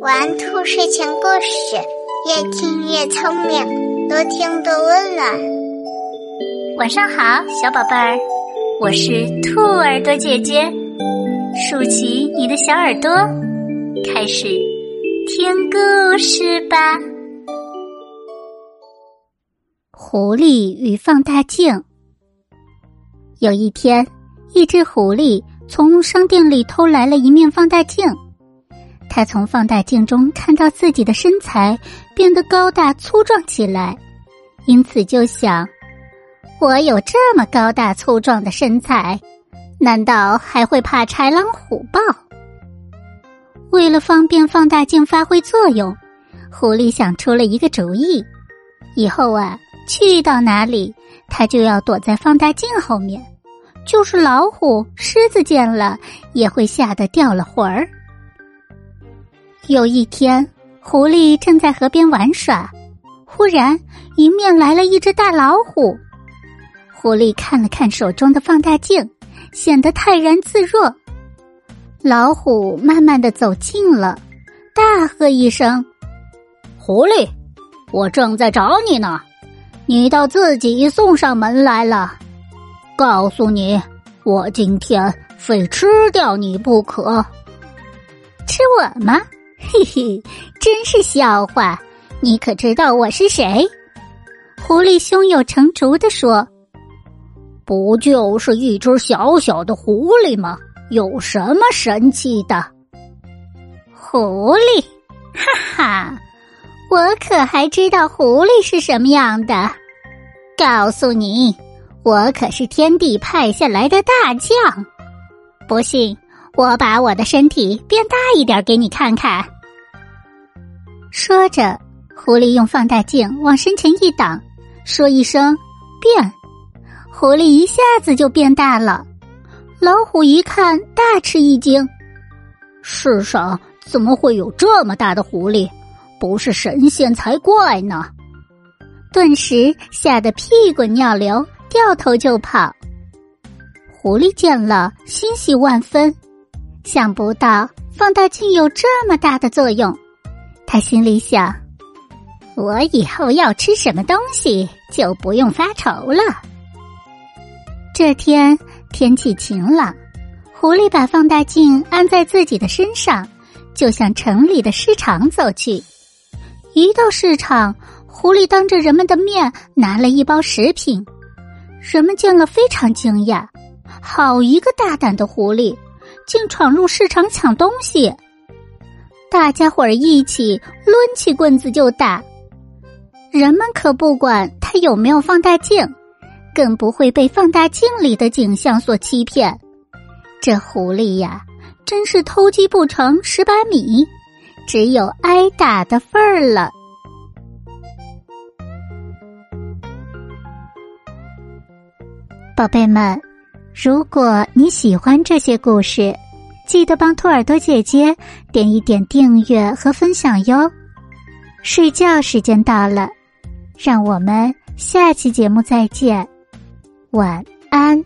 玩兔睡前故事，越听越聪明，多听多温暖。晚上好，小宝贝儿，我是兔耳朵姐姐，竖起你的小耳朵，开始听故事吧。狐狸与放大镜。有一天，一只狐狸从商店里偷来了一面放大镜。他从放大镜中看到自己的身材变得高大粗壮起来，因此就想：我有这么高大粗壮的身材，难道还会怕豺狼虎豹？为了方便放大镜发挥作用，狐狸想出了一个主意：以后啊，去到哪里，他就要躲在放大镜后面，就是老虎、狮子见了也会吓得掉了魂儿。有一天，狐狸正在河边玩耍，忽然迎面来了一只大老虎。狐狸看了看手中的放大镜，显得泰然自若。老虎慢慢的走近了，大喝一声：“狐狸，我正在找你呢，你倒自己送上门来了。告诉你，我今天非吃掉你不可。吃我吗？”嘿嘿，真是笑话！你可知道我是谁？狐狸胸有成竹的说：“不就是一只小小的狐狸吗？有什么神奇的？”狐狸，哈哈，我可还知道狐狸是什么样的。告诉你，我可是天帝派下来的大将。不信，我把我的身体变大一点给你看看。说着，狐狸用放大镜往身前一挡，说一声“变”，狐狸一下子就变大了。老虎一看，大吃一惊：“世上怎么会有这么大的狐狸？不是神仙才怪呢！”顿时吓得屁滚尿流，掉头就跑。狐狸见了，欣喜万分，想不到放大镜有这么大的作用。他心里想：“我以后要吃什么东西就不用发愁了。”这天天气晴朗，狐狸把放大镜安在自己的身上，就向城里的市场走去。一到市场，狐狸当着人们的面拿了一包食品，人们见了非常惊讶：“好一个大胆的狐狸，竟闯入市场抢东西！”大家伙儿一起抡起棍子就打，人们可不管他有没有放大镜，更不会被放大镜里的景象所欺骗。这狐狸呀，真是偷鸡不成蚀把米，只有挨打的份儿了。宝贝们，如果你喜欢这些故事。记得帮兔耳朵姐姐点一点订阅和分享哟。睡觉时间到了，让我们下期节目再见，晚安。